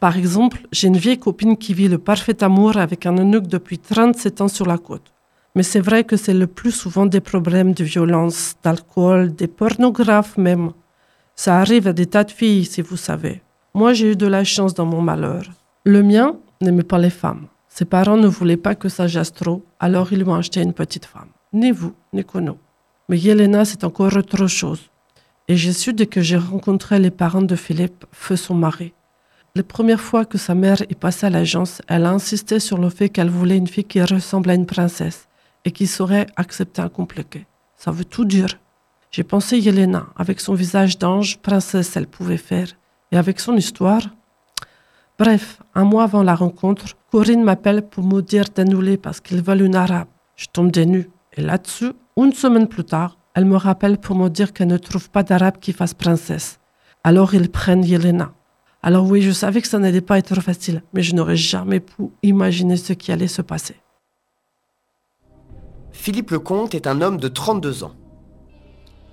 Speaker 36: Par exemple, j'ai une vieille copine qui vit le parfait amour avec un eunuque depuis 37 ans sur la côte. Mais c'est vrai que c'est le plus souvent des problèmes de violence, d'alcool, des pornographes même. Ça arrive à des tas de filles, si vous savez. Moi, j'ai eu de la chance dans mon malheur. Le mien n'aimait pas les femmes. Ses parents ne voulaient pas que ça jasse trop, alors ils lui ont acheté une petite femme. Ni vous, ni Kono. Mais Yelena, c'est encore autre chose. Et j'ai su dès que j'ai rencontré les parents de Philippe, feu son mari. La première fois que sa mère est passée à l'agence, elle a insisté sur le fait qu'elle voulait une fille qui ressemble à une princesse et qui saurait accepter un compliqué. Ça veut tout dire. J'ai pensé Yelena, avec son visage d'ange, princesse, elle pouvait faire. Et avec son histoire. Bref, un mois avant la rencontre, Corinne m'appelle pour me dire d'annuler parce qu'ils veulent une arabe. Je tombe des nues. Et là-dessus, une semaine plus tard, elle me rappelle pour me dire qu'elle ne trouve pas d'arabe qui fasse princesse. Alors ils prennent Yelena. Alors oui, je savais que ça n'allait pas être facile, mais je n'aurais jamais pu imaginer ce qui allait se passer.
Speaker 35: Philippe Lecomte est un homme de 32 ans.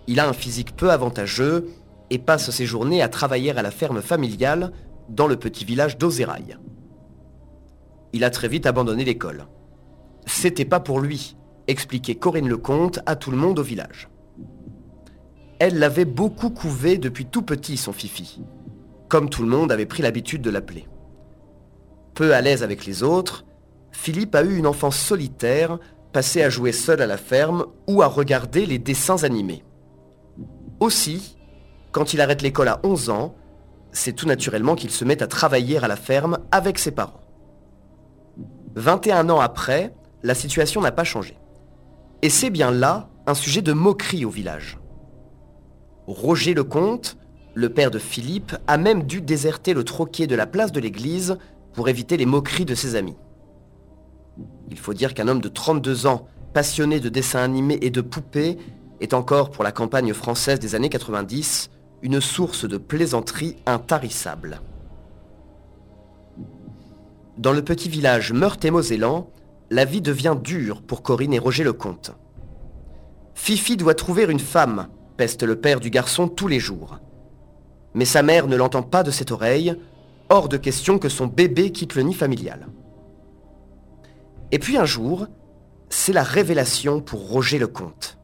Speaker 35: Il a un physique peu avantageux et passe ses journées à travailler à la ferme familiale dans le petit village d'Ozerail. Il a très vite abandonné l'école. C'était pas pour lui, expliquait Corinne Lecomte à tout le monde au village. Elle l'avait beaucoup couvé depuis tout petit, son Fifi, comme tout le monde avait pris l'habitude de l'appeler. Peu à l'aise avec les autres, Philippe a eu une enfance solitaire, passé à jouer seul à la ferme ou à regarder les dessins animés. Aussi, quand il arrête l'école à 11 ans, c'est tout naturellement qu'il se met à travailler à la ferme avec ses parents. 21 ans après, la situation n'a pas changé. Et c'est bien là un sujet de moquerie au village. Roger Lecomte, le père de Philippe, a même dû déserter le troquet de la place de l'église pour éviter les moqueries de ses amis. Il faut dire qu'un homme de 32 ans, passionné de dessins animés et de poupées, est encore pour la campagne française des années 90 une source de plaisanterie intarissable. Dans le petit village Meurthe-et-Mosellan, la vie devient dure pour Corinne et Roger Lecomte. Fifi doit trouver une femme, peste le père du garçon tous les jours. Mais sa mère ne l'entend pas de cette oreille, hors de question que son bébé quitte le nid familial. Et puis un jour, c'est la révélation pour Roger Lecomte.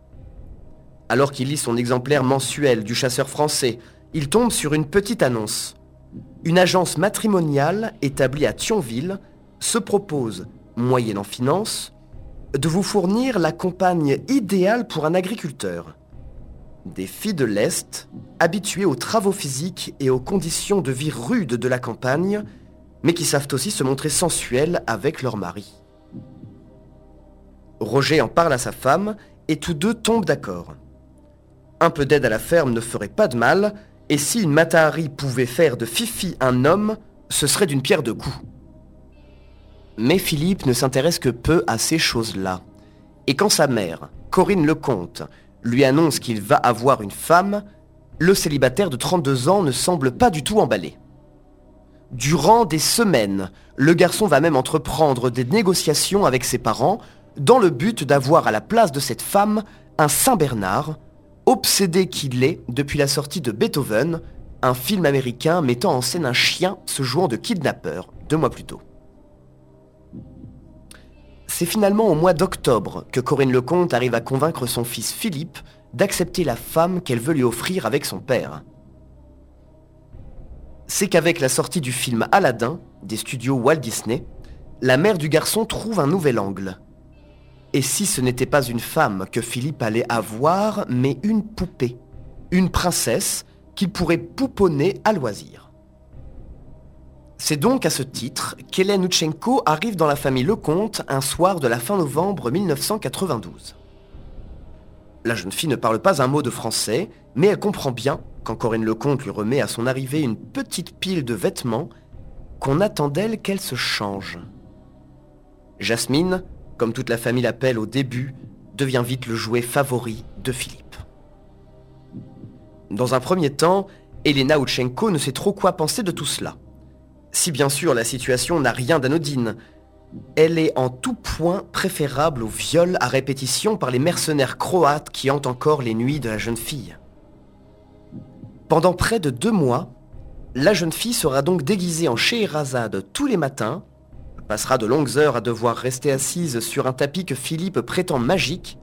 Speaker 35: Alors qu'il lit son exemplaire mensuel du chasseur français, il tombe sur une petite annonce. Une agence matrimoniale établie à Thionville se propose, moyennant finance, de vous fournir la compagne idéale pour un agriculteur. Des filles de l'Est, habituées aux travaux physiques et aux conditions de vie rudes de la campagne, mais qui savent aussi se montrer sensuelles avec leur mari. Roger en parle à sa femme et tous deux tombent d'accord. Un peu d'aide à la ferme ne ferait pas de mal, et si une Matahari pouvait faire de Fifi un homme, ce serait d'une pierre deux coups. Mais Philippe ne s'intéresse que peu à ces choses-là. Et quand sa mère, Corinne Lecomte, lui annonce qu'il va avoir une femme, le célibataire de 32 ans ne semble pas du tout emballé. Durant des semaines, le garçon va même entreprendre des négociations avec ses parents dans le but d'avoir à la place de cette femme un Saint-Bernard, obsédé qu'il est depuis la sortie de Beethoven, un film américain mettant en scène un chien se jouant de kidnappeur, deux mois plus tôt. C'est finalement au mois d'octobre que Corinne Lecomte arrive à convaincre son fils Philippe d'accepter la femme qu'elle veut lui offrir avec son père. C'est qu'avec la sortie du film Aladdin, des studios Walt Disney, la mère du garçon trouve un nouvel angle. Et si ce n'était pas une femme que Philippe allait avoir, mais une poupée, une princesse qu'il pourrait pouponner à loisir. C'est donc à ce titre qu'Hélène Uchenko arrive dans la famille Lecomte un soir de la fin novembre 1992. La jeune fille ne parle pas un mot de français, mais elle comprend bien, quand Corinne Lecomte lui remet à son arrivée une petite pile de vêtements, qu'on attend d'elle qu'elle se change. Jasmine, comme toute la famille l'appelle au début, devient vite le jouet favori de Philippe. Dans un premier temps, Elena Uchenko ne sait trop quoi penser de tout cela. Si bien sûr la situation n'a rien d'anodine, elle est en tout point préférable au viol à répétition par les mercenaires croates qui hantent encore les nuits de la jeune fille. Pendant près de deux mois, La jeune fille sera donc déguisée en Scheherazade tous les matins, passera de longues heures à devoir rester assise sur un tapis que Philippe prétend magique,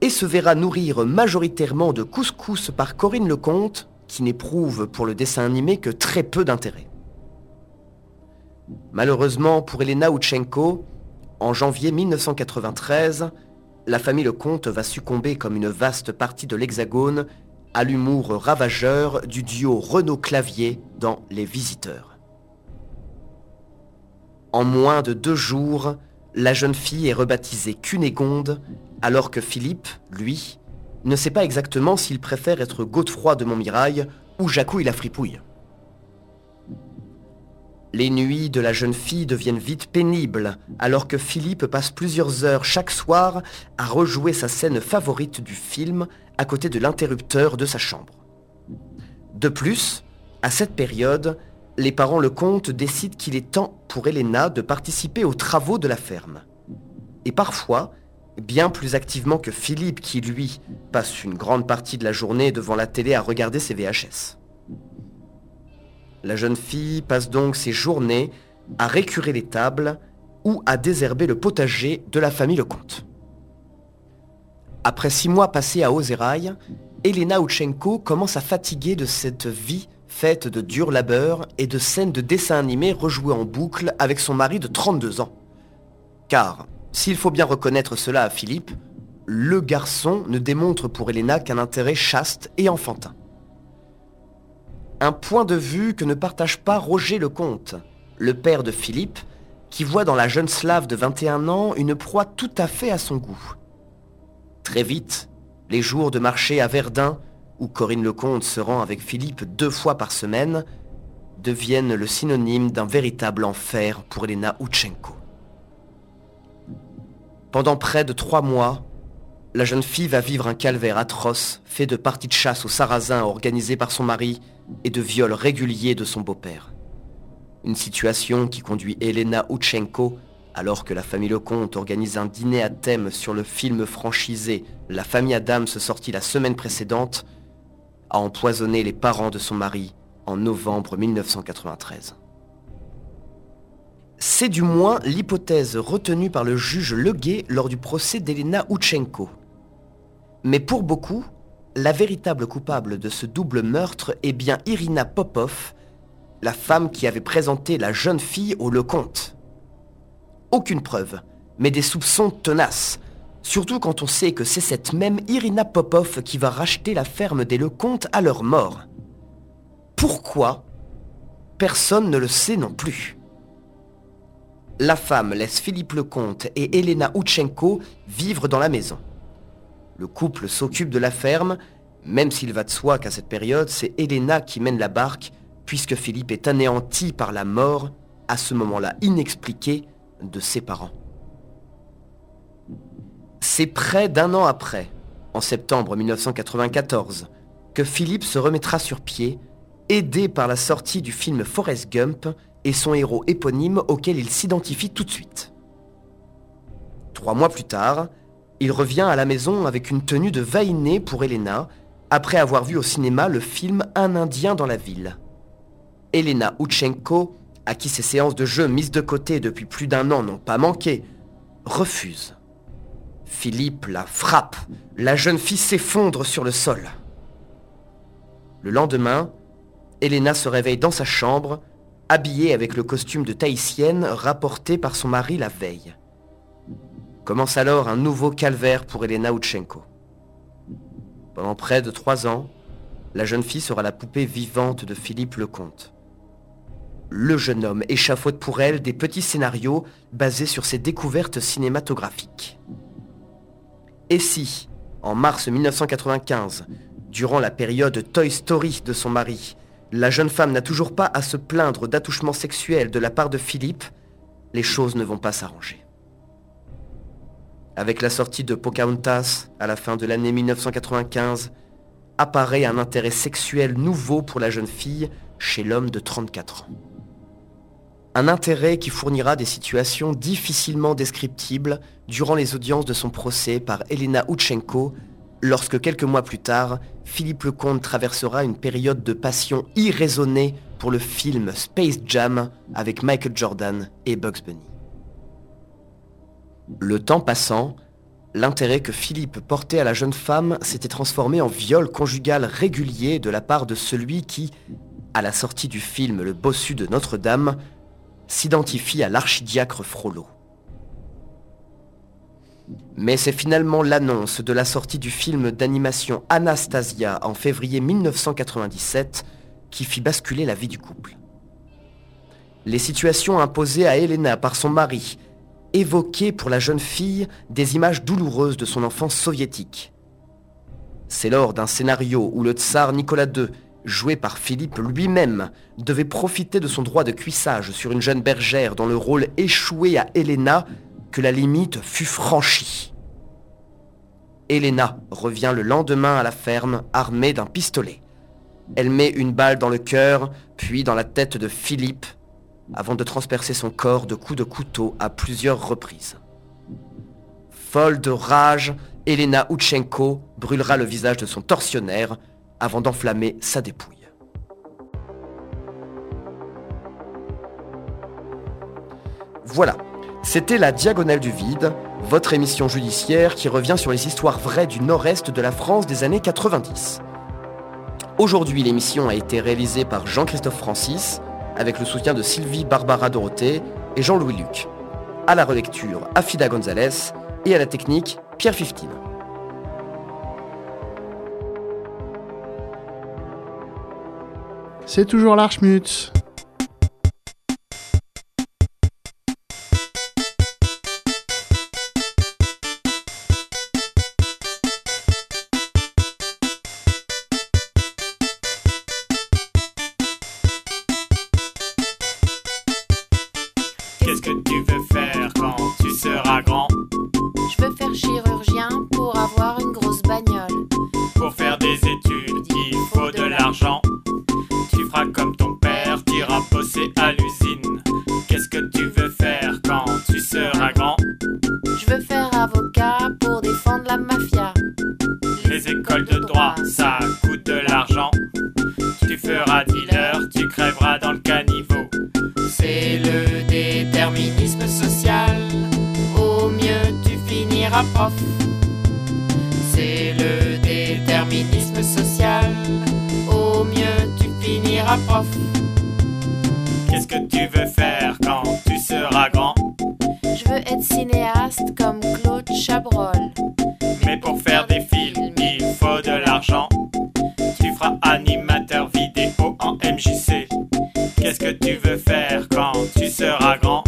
Speaker 35: et se verra nourrir majoritairement de couscous par Corinne Lecomte, qui n'éprouve pour le dessin animé que très peu d'intérêt. Malheureusement pour Elena Outchenko, en janvier 1993, la famille Lecomte va succomber comme une vaste partie de l'Hexagone à l'humour ravageur du duo Renaud-Clavier dans Les Visiteurs. En moins de deux jours, la jeune fille est rebaptisée Cunégonde, alors que Philippe, lui, ne sait pas exactement s'il préfère être Godefroy de Montmirail ou Jacouille la fripouille. Les nuits de la jeune fille deviennent vite pénibles, alors que Philippe passe plusieurs heures chaque soir à rejouer sa scène favorite du film à côté de l'interrupteur de sa chambre. De plus, à cette période, les parents Lecomte décident qu'il est temps pour Elena de participer aux travaux de la ferme. Et parfois, bien plus activement que Philippe qui, lui, passe une grande partie de la journée devant la télé à regarder ses VHS. La jeune fille passe donc ses journées à récurer les tables ou à désherber le potager de la famille Lecomte. Après six mois passés à Ozerail, Elena Outchenko commence à fatiguer de cette vie faite de dur labeur et de scènes de dessins animés rejouées en boucle avec son mari de 32 ans. Car, s'il faut bien reconnaître cela à Philippe, le garçon ne démontre pour Elena qu'un intérêt chaste et enfantin. Un point de vue que ne partage pas Roger Lecomte, le père de Philippe, qui voit dans la jeune slave de 21 ans une proie tout à fait à son goût. Très vite, les jours de marché à Verdun, où Corinne Lecomte se rend avec Philippe deux fois par semaine, deviennent le synonyme d'un véritable enfer pour Elena Outchenko. Pendant près de trois mois, la jeune fille va vivre un calvaire atroce, fait de parties de chasse aux sarrasins organisées par son mari et de viols réguliers de son beau-père. Une situation qui conduit Elena Outchenko, alors que la famille Lecomte organise un dîner à thème sur le film franchisé La famille Adams sorti la semaine précédente, à empoisonner les parents de son mari en novembre 1993. C'est du moins l'hypothèse retenue par le juge Leguet lors du procès d'Elena Outchenko. Mais pour beaucoup, la véritable coupable de ce double meurtre est bien Irina Popov, la femme qui avait présenté la jeune fille au Lecomte. Aucune preuve, mais des soupçons tenaces, surtout quand on sait que c'est cette même Irina Popov qui va racheter la ferme des Lecomte à leur mort. Pourquoi Personne ne le sait non plus. La femme laisse Philippe Lecomte et Elena Outchenko vivre dans la maison. Le couple s'occupe de la ferme, même s'il va de soi qu'à cette période, c'est Elena qui mène la barque, puisque Philippe est anéanti par la mort, à ce moment-là inexpliqué, de ses parents. C'est près d'un an après, en septembre 1994, que Philippe se remettra sur pied, aidé par la sortie du film Forrest Gump et son héros éponyme auquel il s'identifie tout de suite. Trois mois plus tard, il revient à la maison avec une tenue de vainé pour Elena, après avoir vu au cinéma le film Un Indien dans la ville. Elena Outchenko, à qui ses séances de jeu mises de côté depuis plus d'un an n'ont pas manqué, refuse. Philippe la frappe. La jeune fille s'effondre sur le sol. Le lendemain, Elena se réveille dans sa chambre, habillée avec le costume de Tahitienne rapporté par son mari la veille. Commence alors un nouveau calvaire pour Elena Outchenko. Pendant près de trois ans, la jeune fille sera la poupée vivante de Philippe Lecomte. Le jeune homme échafaude pour elle des petits scénarios basés sur ses découvertes cinématographiques. Et si, en mars 1995, durant la période Toy Story de son mari, la jeune femme n'a toujours pas à se plaindre d'attouchements sexuels de la part de Philippe, les choses ne vont pas s'arranger. Avec la sortie de Pocahontas à la fin de l'année 1995, apparaît un intérêt sexuel nouveau pour la jeune fille chez l'homme de 34 ans. Un intérêt qui fournira des situations difficilement descriptibles durant les audiences de son procès par Elena Outchenko lorsque quelques mois plus tard, Philippe Lecomte traversera une période de passion irraisonnée pour le film Space Jam avec Michael Jordan et Bugs Bunny. Le temps passant, l'intérêt que Philippe portait à la jeune femme s'était transformé en viol conjugal régulier de la part de celui qui, à la sortie du film Le Bossu de Notre-Dame, s'identifie à l'archidiacre Frollo. Mais c'est finalement l'annonce de la sortie du film d'animation Anastasia en février 1997 qui fit basculer la vie du couple. Les situations imposées à Elena par son mari évoquaient pour la jeune fille des images douloureuses de son enfance soviétique. C'est lors d'un scénario où le tsar Nicolas II, joué par Philippe lui-même, devait profiter de son droit de cuissage sur une jeune bergère dont le rôle échouait à Elena que la limite fut franchie. Elena revient le lendemain à la ferme armée d'un pistolet. Elle met une balle dans le cœur, puis dans la tête de Philippe, avant de transpercer son corps de coups de couteau à plusieurs reprises. Folle de rage, Elena Outchenko brûlera le visage de son tortionnaire avant d'enflammer sa dépouille. Voilà, c'était la Diagonale du Vide, votre émission judiciaire qui revient sur les histoires vraies du nord-est de la France des années 90. Aujourd'hui, l'émission a été réalisée par Jean-Christophe Francis, avec le soutien de Sylvie Barbara Dorothée et Jean-Louis Luc. À la relecture, Afida Gonzalez et à la technique, Pierre Fiftine.
Speaker 8: C'est toujours l'Archmutz.
Speaker 4: Qu'est-ce que tu veux faire quand tu seras grand?
Speaker 37: Je veux faire chirurgien
Speaker 4: prof. C'est le déterminisme social. Au mieux, tu finiras prof. Qu'est-ce que tu veux faire quand tu seras grand?
Speaker 37: Je veux être cinéaste comme Claude Chabrol.
Speaker 4: Mais pour faire des films, il faut de l'argent. Tu feras animateur vidéo en MJC. Qu'est-ce que tu veux faire quand tu seras grand?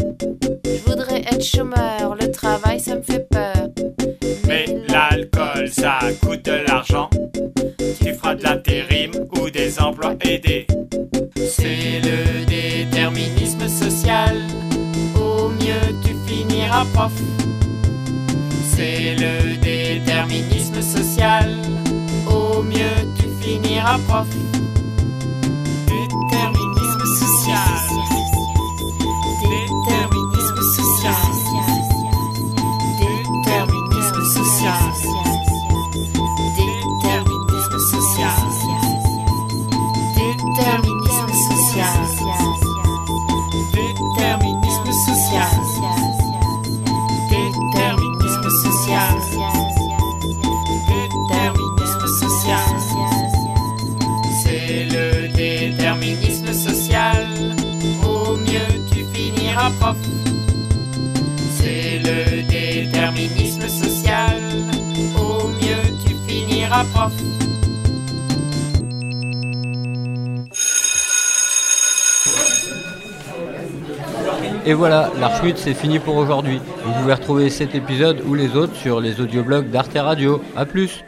Speaker 37: Je voudrais être chômeur, le travail ça me fait
Speaker 4: ça coûte de l'argent. Tu feras de l'intérim ou des emplois aidés. C'est le déterminisme social. Au mieux, tu finiras prof. C'est le déterminisme social. Au mieux, tu finiras prof.
Speaker 29: Et voilà, l'Archmut c'est fini pour aujourd'hui. Vous pouvez retrouver cet épisode ou les autres sur les audioblogs d'Arte Radio. A plus